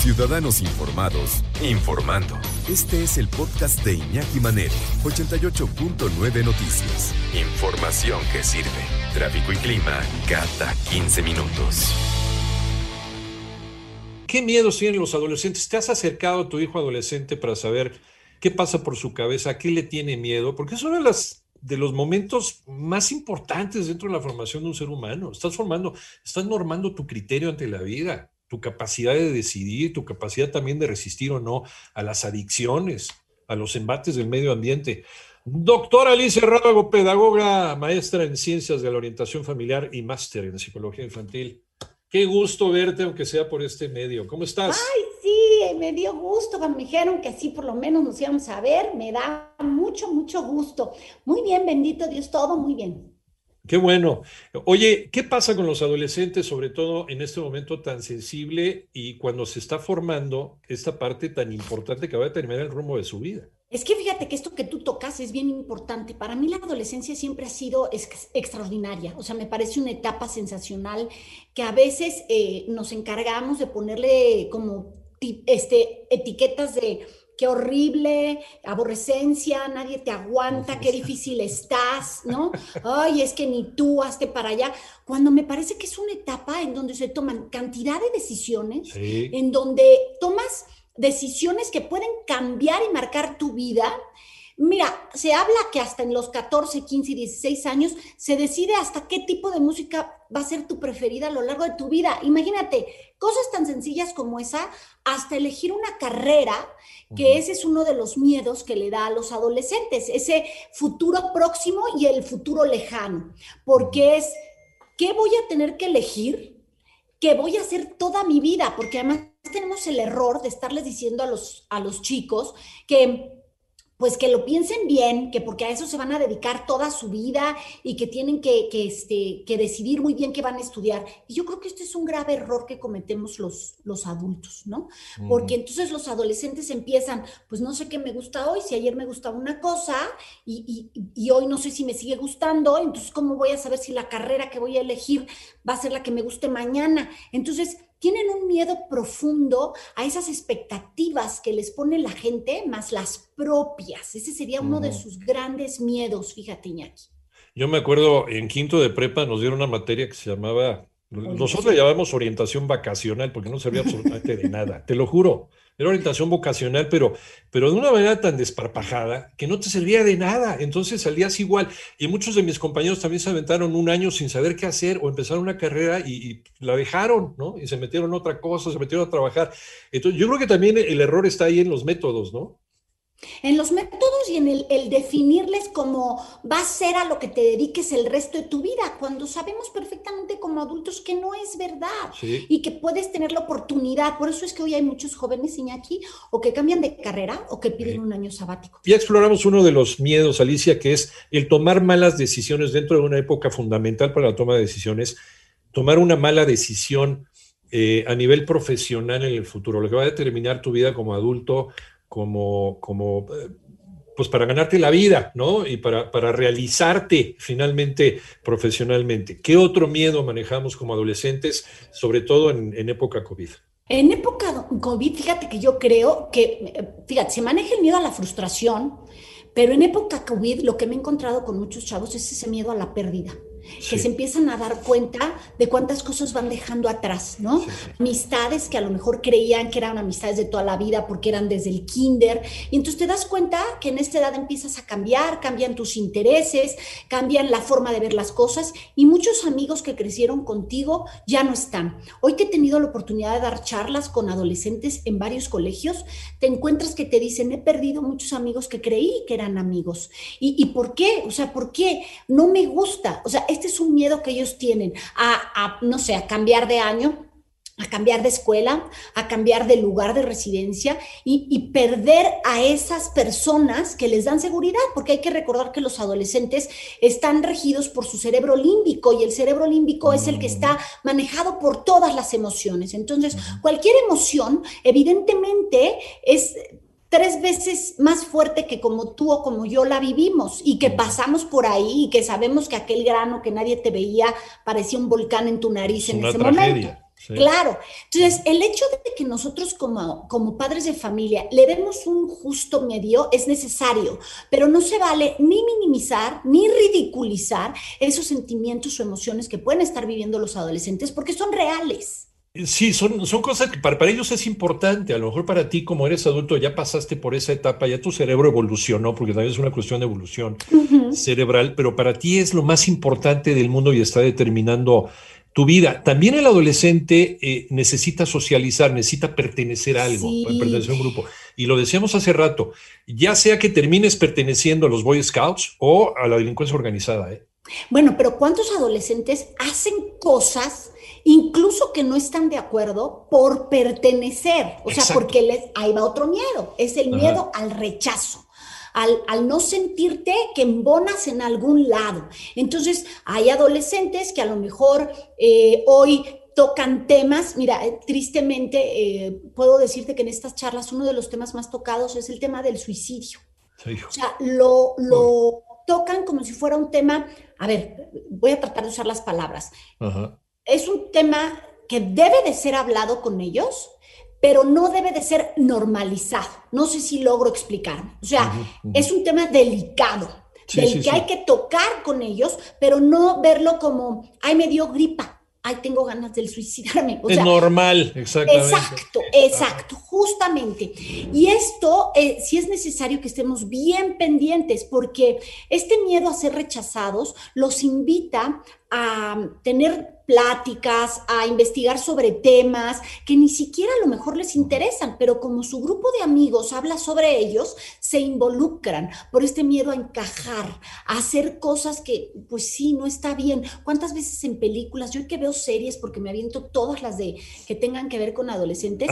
Ciudadanos informados, informando. Este es el podcast de Iñaki Manero, 88.9 Noticias. Información que sirve. Tráfico y clima cada 15 minutos. ¿Qué miedos tienen los adolescentes? ¿Te has acercado a tu hijo adolescente para saber qué pasa por su cabeza, qué le tiene miedo? Porque es uno de, de los momentos más importantes dentro de la formación de un ser humano. Estás formando, estás normando tu criterio ante la vida, tu capacidad de decidir, tu capacidad también de resistir o no a las adicciones, a los embates del medio ambiente. Doctora Alicia Rábago, pedagoga, maestra en ciencias de la orientación familiar y máster en psicología infantil. Qué gusto verte, aunque sea por este medio. ¿Cómo estás? Ay, sí, me dio gusto cuando me dijeron que así por lo menos nos íbamos a ver. Me da mucho, mucho gusto. Muy bien, bendito Dios, todo muy bien. Qué bueno. Oye, ¿qué pasa con los adolescentes, sobre todo en este momento tan sensible y cuando se está formando esta parte tan importante que va a determinar el rumbo de su vida? Es que fíjate que esto que tú tocas es bien importante. Para mí la adolescencia siempre ha sido ex extraordinaria. O sea, me parece una etapa sensacional que a veces eh, nos encargamos de ponerle como este, etiquetas de qué horrible, aborrecencia, nadie te aguanta, qué difícil estás, ¿no? Ay, es que ni tú hazte para allá. Cuando me parece que es una etapa en donde se toman cantidad de decisiones, Sí. en donde tomas decisiones que pueden cambiar y marcar tu vida. Mira, se habla que hasta en los 14, 15 y 16 años se decide hasta qué tipo de música va a ser tu preferida a lo largo de tu vida. Imagínate, cosas tan sencillas como esa, hasta elegir una carrera, que ese es uno de los miedos que le da a los adolescentes, ese futuro próximo y el futuro lejano, porque es, ¿qué voy a tener que elegir? ¿Qué voy a hacer toda mi vida? Porque además tenemos el error de estarles diciendo a los, a los chicos que pues que lo piensen bien, que porque a eso se van a dedicar toda su vida y que tienen que, que, este, que decidir muy bien qué van a estudiar. Y yo creo que este es un grave error que cometemos los, los adultos, ¿no? Porque entonces los adolescentes empiezan, pues no sé qué me gusta hoy, si ayer me gustaba una cosa y, y, y hoy no sé si me sigue gustando, entonces ¿cómo voy a saber si la carrera que voy a elegir va a ser la que me guste mañana? Entonces tienen un miedo profundo a esas expectativas que les pone la gente, más las propias. Ese sería uno de sus grandes miedos, fíjate, Iñaki. Yo me acuerdo en quinto de prepa nos dieron una materia que se llamaba, nosotros le llamamos orientación vacacional porque no servía absolutamente de nada, te lo juro. Era orientación vocacional, pero, pero de una manera tan desparpajada que no te servía de nada. Entonces salías igual. Y muchos de mis compañeros también se aventaron un año sin saber qué hacer o empezaron una carrera y, la dejaron, ¿no? Y se metieron en otra cosa, se metieron a trabajar. Entonces yo creo que también el error está ahí en los métodos, ¿no? En los métodos y en el, el, definirles como va a ser a lo que te dediques el resto de tu vida, cuando sabemos perfectamente como adultos que no es verdad Sí. y que puedes tener la oportunidad. Por eso es que hoy hay muchos jóvenes, Iñaki, o que cambian de carrera o que piden Sí. un año sabático. Ya exploramos uno de los miedos, Alicia, que es el tomar malas decisiones dentro de una época fundamental para la toma de decisiones, tomar una mala decisión eh, a nivel profesional en el futuro, lo que va a determinar tu vida como adulto, como, como eh, pues para ganarte la vida, ¿no? Y para, para realizarte finalmente profesionalmente. ¿Qué otro miedo manejamos como adolescentes, sobre todo en, en época COVID? En época COVID, fíjate que yo creo que, eh, fíjate, se maneja el miedo a la frustración, pero en época COVID lo que me he encontrado con muchos chavos es ese miedo a la pérdida. Sí. que se empiezan a dar cuenta de cuántas cosas van dejando atrás, ¿no? Sí, sí. Amistades que a lo mejor creían que eran amistades de toda la vida porque eran desde el kinder, y entonces te das cuenta que en esta edad empiezas a cambiar, cambian tus intereses, cambian la forma de ver las cosas, y muchos amigos que crecieron contigo ya no están. Hoy que he tenido la oportunidad de dar charlas con adolescentes en varios colegios, te encuentras que te dicen, he perdido muchos amigos que creí que eran amigos. ¿Y, y por qué? O sea, ¿por qué? No me gusta. O sea, este es un miedo que ellos tienen a, no sé, a cambiar de año, a cambiar de escuela, a cambiar de lugar de residencia y, perder a esas personas que les dan seguridad, porque hay que recordar que los adolescentes están regidos por su cerebro límbico y el cerebro límbico es el que está manejado por todas las emociones. Entonces, cualquier emoción, evidentemente, es tres veces más fuerte que como tú o como yo la vivimos y que pasamos por ahí y que sabemos que aquel grano que nadie te veía parecía un volcán en tu nariz en ese momento. Claro. Entonces, el hecho de que nosotros como, como padres de familia le demos un justo medio es necesario, pero no se vale ni minimizar ni ridiculizar esos sentimientos o emociones que pueden estar viviendo los adolescentes porque son reales. Sí, son, son cosas que para, para, ellos es importante. A lo mejor para ti, como eres adulto, ya pasaste por esa etapa, ya tu cerebro evolucionó, porque también es una cuestión de evolución cerebral, pero para ti es lo más importante del mundo y está determinando tu vida. También el adolescente eh, necesita socializar, necesita pertenecer a algo, pertenecer a un grupo. Y lo decíamos hace rato, ya sea que termines perteneciendo a los Boy Scouts o a la delincuencia organizada. ¿eh? Bueno, pero ¿cuántos adolescentes hacen cosas, incluso que no están de acuerdo, por pertenecer? O sea, porque les, ahí va otro miedo, es el miedo al rechazo al, no sentirte que embonas en algún lado. Entonces, hay adolescentes que a lo mejor eh, hoy tocan temas, mira, eh, tristemente eh, puedo decirte que en estas charlas uno de los temas más tocados es el tema del suicidio. O sea, lo, lo tocan como si fuera un tema, a ver, voy a tratar de usar las palabras. Es un tema que debe de ser hablado con ellos, pero no debe de ser normalizado. No sé si logro explicar. O sea, es un tema delicado, del que hay que tocar con ellos, pero no verlo como, ay, me dio gripa, ay, tengo ganas de suicidarme. es normal, exactamente. Exacto, exacto, justamente. Y esto, eh, sí es necesario que estemos bien pendientes, porque este miedo a ser rechazados los invita a tener pláticas, a investigar sobre temas que ni siquiera a lo mejor les interesan, pero como su grupo de amigos habla sobre ellos, se involucran por este miedo a encajar, a hacer cosas que, pues sí, no está bien. ¿Cuántas veces en películas, yo que veo series, porque me aviento todas las de que tengan que ver con adolescentes,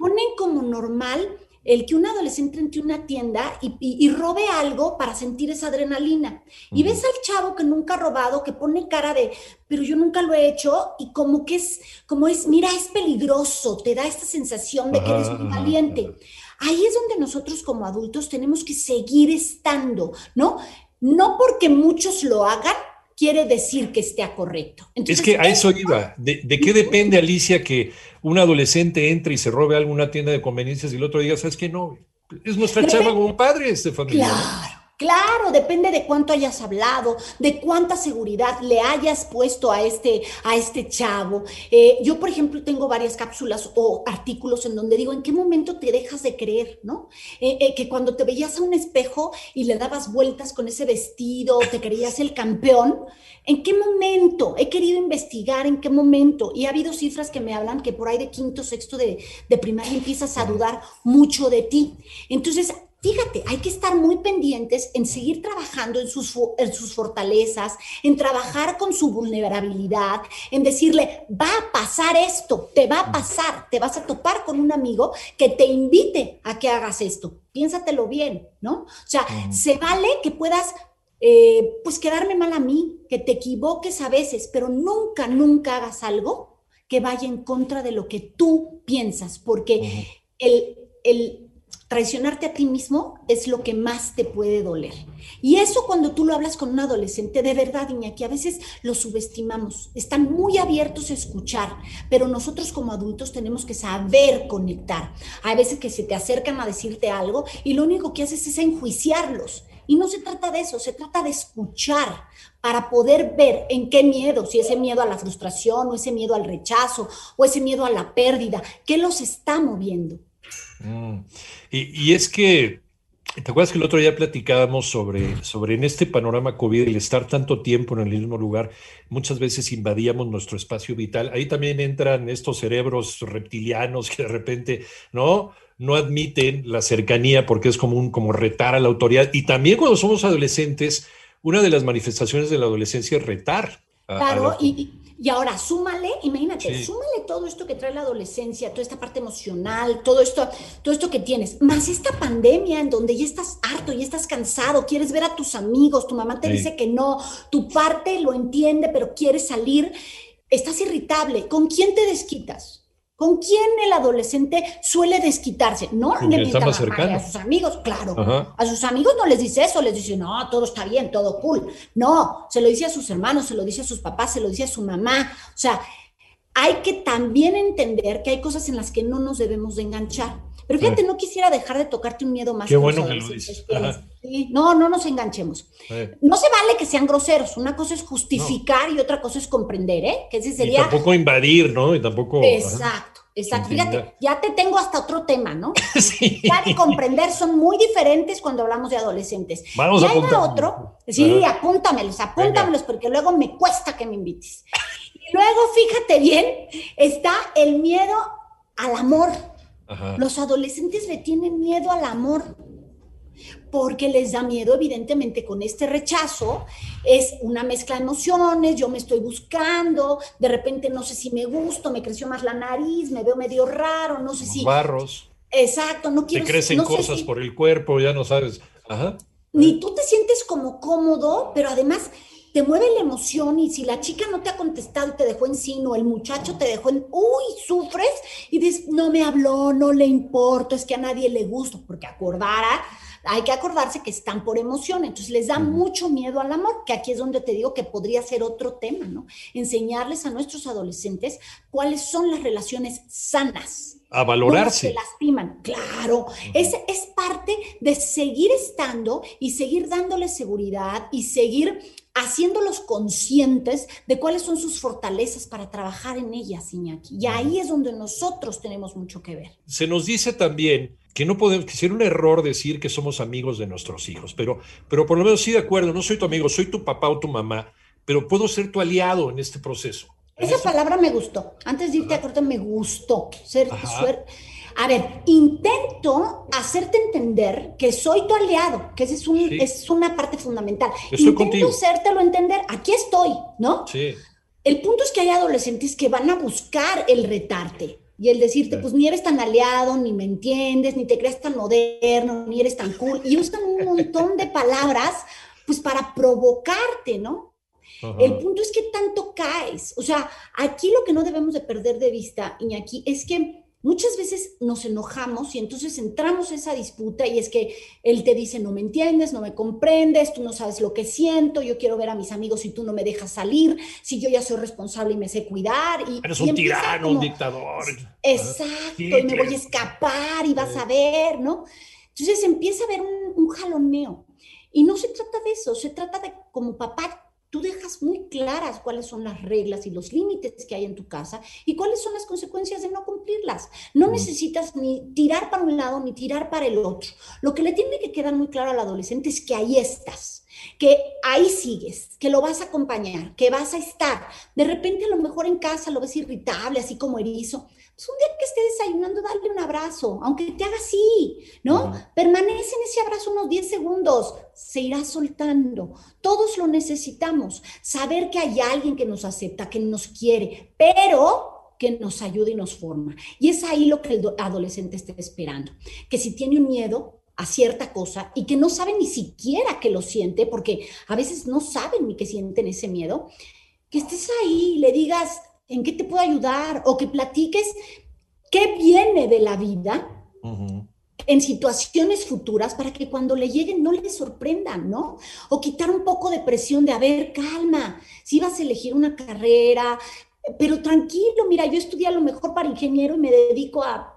ponen como normal el que un adolescente entre una tienda y, robe algo para sentir esa adrenalina. Y ves al chavo que nunca ha robado, que pone cara de, pero yo nunca lo he hecho, y como que es, como es, mira, es peligroso, te da esta sensación de que eres muy valiente. Ahí es donde nosotros como adultos tenemos que seguir estando, ¿no? No porque muchos lo hagan, quiere decir que esté correcto. es que a eso iba. ¿De, qué depende, Alicia, que un adolescente entre y se robe alguna tienda de conveniencias y el otro diga, sabes que no? Es nuestra chava como padre, este familiar. Claro. Claro, depende de cuánto hayas hablado, de cuánta seguridad le hayas puesto a este, a este chavo. Eh, yo, por ejemplo, tengo varias cápsulas o artículos en donde digo, ¿en qué momento te dejas de creer? ¿No? Eh, eh, que cuando te veías a un espejo y le dabas vueltas con ese vestido, te creías el campeón, ¿en qué momento? He querido investigar en qué momento. Y ha habido cifras que me hablan que por ahí de quinto, sexto de, de primaria empiezas a dudar mucho de ti. Entonces, Fíjate, hay que estar muy pendientes en seguir trabajando en sus, en sus fortalezas, en trabajar con su vulnerabilidad, en decirle, va a pasar esto, te va a pasar, te vas a topar con un amigo que te invite a que hagas esto. Piénsatelo bien, ¿no? O sea, se vale que puedas eh, pues quedarme mal a mí, que te equivoques a veces, pero nunca, nunca hagas algo que vaya en contra de lo que tú piensas, porque el, el, traicionarte a ti mismo es lo que más te puede doler. Y eso cuando tú lo hablas con un adolescente, de verdad, Iñaki, a veces lo subestimamos. Están muy abiertos a escuchar, pero nosotros como adultos tenemos que saber conectar. Hay veces que se te acercan a decirte algo y lo único que haces es enjuiciarlos. Y no se trata de eso, se trata de escuchar para poder ver en qué miedo, si ese miedo a la frustración o ese miedo al rechazo o ese miedo a la pérdida, qué los está moviendo. Mm. Y, es que, ¿te acuerdas que el otro día platicábamos sobre, sobre en este panorama COVID, el estar tanto tiempo en el mismo lugar, muchas veces invadíamos nuestro espacio vital? Ahí también entran estos cerebros reptilianos que de repente, ¿no? No admiten la cercanía porque es como, un, como retar a la autoridad. Y también cuando somos adolescentes, una de las manifestaciones de la adolescencia es retar. claro, y, y, ahora súmale, imagínate, súmale todo esto que trae la adolescencia, toda esta parte emocional, todo esto, todo esto que tienes, más esta pandemia en donde ya estás harto, ya estás cansado, quieres ver a tus amigos, tu mamá te dice que no, tu parte lo entiende, pero quieres salir, estás irritable, ¿con quién te desquitas? ¿Con quién el adolescente suele desquitarse? No le mienta a sus amigos, claro. A sus amigos no les dice eso, les dice, no, todo está bien, todo cool. No, se lo dice a sus hermanos, se lo dice a sus papás, se lo dice a su mamá. O sea, hay que también entender que hay cosas en las que no nos debemos de enganchar. Pero fíjate, no quisiera dejar de tocarte un miedo más. Qué bueno que lo dices. no, no nos enganchemos. No se vale que sean groseros. Una cosa es justificar y otra cosa es comprender, ¿eh? Que ese sería. Y tampoco invadir, ¿no? Y tampoco. Exacto. Exacto, fíjate, ya te tengo hasta otro tema, ¿no? sí. y comprender son muy diferentes cuando hablamos de adolescentes. Vamos y hay otro, sí, apúntamelos, apúntamelos, porque luego me cuesta que me invites. Y luego, fíjate bien, está el miedo al amor. Los adolescentes le tienen miedo al amor porque les da miedo, evidentemente, con este rechazo. Es una mezcla de emociones, yo me estoy buscando, de repente no sé si me gusto, me creció más la nariz, me veo medio raro, no sé si... Barros. Exacto, no quiero... Te crecen cosas por el cuerpo, ya no sabes. Ajá. Ni tú te sientes como cómodo, pero además te mueve la emoción y si la chica no te ha contestado y te dejó en sí, o el muchacho te dejó en, uy, sufres y dices, no me habló, no le importa, es que a nadie le gusta, porque acordara, hay que acordarse que están por emoción, entonces les da mucho miedo al amor, que aquí es donde te digo que podría ser otro tema, ¿no? Enseñarles a nuestros adolescentes cuáles son las relaciones sanas. A valorarse. se lastiman, claro. es, es parte de seguir estando y seguir dándoles seguridad y seguir haciéndolos conscientes de cuáles son sus fortalezas para trabajar en ellas, Iñaki. Y ahí es donde nosotros tenemos mucho que ver. Se nos dice también que no podemos, que sería un error decir que somos amigos de nuestros hijos, pero, pero por lo menos sí de acuerdo, no soy tu amigo, soy tu papá o tu mamá, pero puedo ser tu aliado en este proceso. Esa palabra me gustó. Antes de irte a corte, me gustó. Ser, a ver, intento hacerte entender que soy tu aliado, que esa es, un, es una parte fundamental. Intento contigo. hacértelo entender, aquí estoy, ¿no? Sí. El punto es que hay adolescentes que van a buscar el retarte y el decirte, pues ni eres tan aliado, ni me entiendes, ni te creas tan moderno, ni eres tan cool, y usan un montón de palabras, pues para provocarte, ¿no? El punto es que tanto caes. O sea, aquí lo que no debemos de perder de vista, Iñaki, es que muchas veces nos enojamos y entonces entramos en esa disputa y es que él te dice, no me entiendes, no me comprendes, tú no sabes lo que siento, yo quiero ver a mis amigos y tú no me dejas salir, si yo ya soy responsable y me sé cuidar. Y, Eres un tirano, un dictador. Exacto, y me voy a escapar y vas a ver, ¿no? Entonces empieza a haber un, un jaloneo. Y no se trata de eso, se trata de como papá tú dejas muy claras cuáles son las reglas y los límites que hay en tu casa y cuáles son las consecuencias de no cumplirlas. No necesitas ni tirar para un lado ni tirar para el otro. Lo que le tiene que quedar muy claro al adolescente es que ahí estás, que ahí sigues, que lo vas a acompañar, que vas a estar. De repente a lo mejor en casa lo ves irritable, así como erizo. Pues un día que esté desayunando, dale un abrazo, aunque te haga así, ¿no? Permanece en ese abrazo unos 10 segundos, se irá soltando. Todos lo necesitamos, saber que hay alguien que nos acepta, que nos quiere, pero que nos ayude y nos forma. Y es ahí lo que el adolescente está esperando, que si tiene un miedo, a cierta cosa y que no sabe ni siquiera que lo siente, porque a veces no saben ni que sienten ese miedo, que estés ahí y le digas, en qué te puedo ayudar o que platiques qué viene de la vida en situaciones futuras para que cuando le lleguen no le sorprendan, ¿no? O quitar un poco de presión de, a ver, calma, si vas a elegir una carrera, pero tranquilo, mira, yo estudié a lo mejor para ingeniero y me dedico a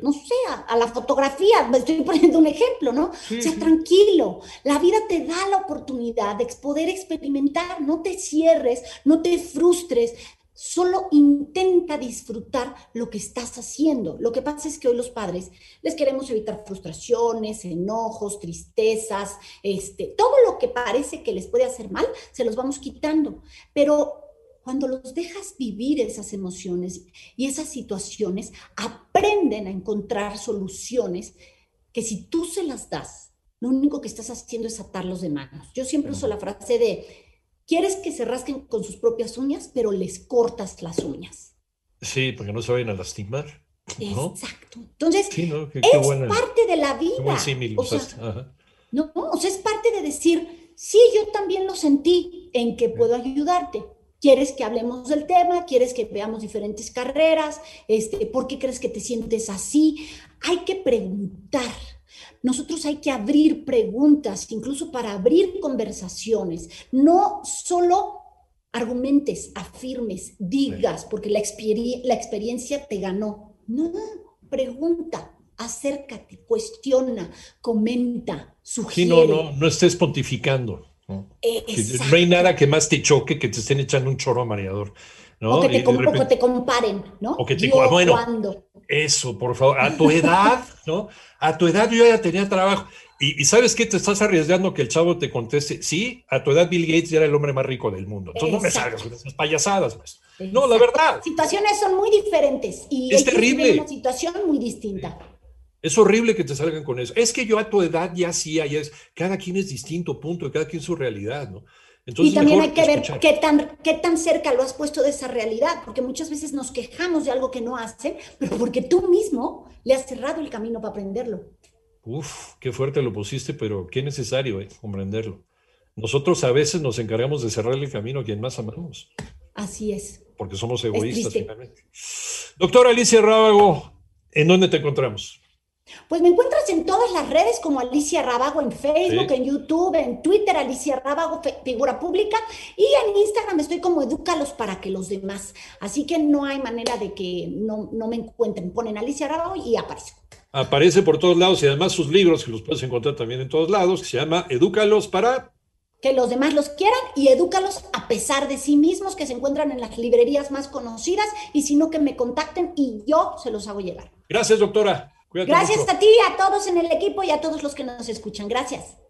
no sé, a, la fotografía, me estoy poniendo un ejemplo, ¿no? o sea, tranquilo, la vida te da la oportunidad de poder experimentar, no te cierres, no te frustres, Solo intenta disfrutar lo que estás haciendo. Lo que pasa es que hoy los padres les queremos evitar frustraciones, enojos, tristezas, este, todo lo que parece que les puede hacer mal, se los vamos quitando. Pero cuando los dejas vivir esas emociones y esas situaciones, aprenden a encontrar soluciones que si tú se las das, lo único que estás haciendo es atarlos de manos. Yo siempre uso la frase de, quieres que se rasquen con sus propias uñas, pero les cortas las uñas. Sí, porque no se vayan a lastimar. ¿no? Exacto. Entonces, Sí, ¿no? Qué- es buena- parte de la vida. símil O sea. Ajá. no, no, o sea, es parte de decir, sí, yo también lo sentí, ¿en qué puedo ayudarte? ¿Quieres que hablemos del tema? ¿Quieres que veamos diferentes carreras? Este, ¿Por qué crees que te sientes así? Hay que preguntar. Nosotros hay que abrir preguntas, incluso para abrir conversaciones. No solo argumentes, afirmes, digas, porque la, la experiencia te ganó. No, pregunta, acércate, cuestiona, comenta, Sí, sugiere. no, no, no estés pontificando. ¿no? Exacto. no hay nada que más te choque que te estén echando un chorro mareador. ¿No? O que te, com- o que repente- te comparen, ¿no? O que te Yo, bueno. ¿cuándo? Eso, por favor, a tu edad, ¿no? A tu edad yo ya tenía trabajo. Y, y ¿sabes qué? Te estás arriesgando que el chavo te conteste, sí, a tu edad Bill Gates ya era el hombre más rico del mundo. Entonces no me salgas con esas payasadas. pues. No, la verdad, Situaciones son muy diferentes y Es terrible. viven una situación muy distinta. es horrible que te salgan con eso. Es que yo a tu edad ya sí, ya es, cada quien es distinto, punto, cada quien su realidad, ¿no? Entonces, y también hay que ver escuchar. qué tan, qué tan cerca lo has puesto de esa realidad, porque muchas veces nos quejamos de algo que no hacen, pero porque tú mismo le has cerrado el camino para aprenderlo. Uf, qué fuerte lo pusiste, pero qué necesario eh, comprenderlo. Nosotros a veces nos encargamos de cerrarle el camino a quien más amamos. Así es. porque somos egoístas finalmente. Doctora Alicia Rábago, ¿en dónde te encontramos? Pues me encuentras en todas las redes como Alicia Rábago en Facebook, Sí. en YouTube, en Twitter, Alicia Rábago, figura pública, y en Instagram estoy como Edúcalos para que los demás. Así que no hay manera de que no, no me encuentren. Ponen Alicia Rábago y aparezco. Aparece por todos lados y además sus libros, que los puedes encontrar también en todos lados, que se llama Edúcalos para... Que los demás los quieran y edúcalos a pesar de sí mismos, que se encuentran en las librerías más conocidas, y si no, que me contacten y yo se los hago llegar. Gracias, doctora. Cuídate Gracias mucho. a ti, a todos en el equipo y a todos los que nos escuchan. Gracias.